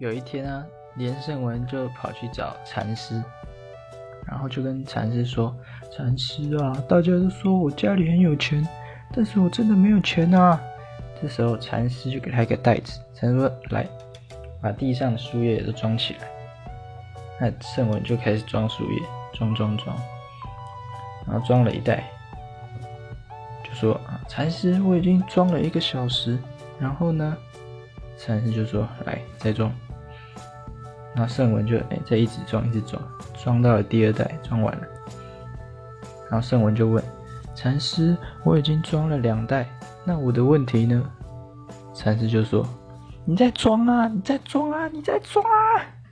有一天啊，连胜文就跑去找禅师，然后就跟禅师说：“禅师啊，大家都说我家里很有钱，但是我真的没有钱啊。”这时候禅师就给他一个袋子，禅师说：“来，把地上的树叶都装起来。”那圣文就开始装树叶，装装装，然后装了一袋，就说：“啊，禅师，我已经装了一个小时。”然后呢，禅师就说：“来，再装。”然后圣文就哎，再一直装，一直装，装到了第二袋，装完了。然后圣文就问禅师：“我已经装了两袋，那我的问题呢？”禅师就说：“你在装啊，你在装啊，你在装啊。”